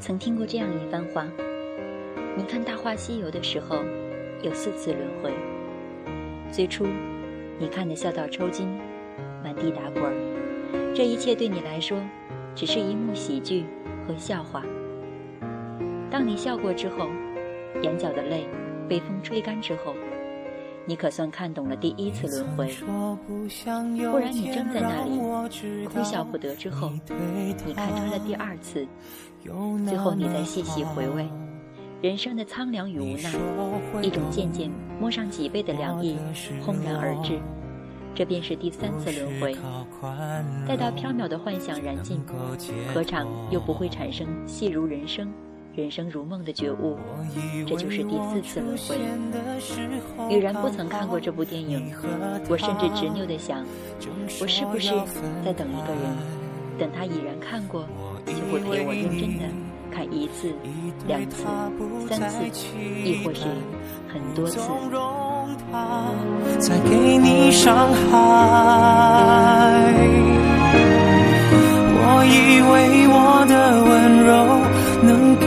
曾听过这样一番话：你看《大话西游》的时候，有四次轮回。最初，你看得笑到抽筋，满地打滚儿，这一切对你来说，只是一幕喜剧和笑话。当你笑过之后，眼角的泪被风吹干之后。你可算看懂了第一次轮回，不然你正在那里哭笑不得。之后，你看穿了第二次，最后你再细细回味人生的苍凉与无奈，一种渐渐摸上脊背的凉意轰然而至，这便是第三次轮回。待到缥缈的幻想燃尽，何尝又不会产生戏如人生？人生如梦的觉悟，这就是第四次轮回。雨然不曾看过这部电影，我甚至执拗地想，我是不是在等一个人？等他已然看过，就会陪我认真的看一次、两次、三次，亦或是很多次。再给你伤害，我以为我的温柔。能给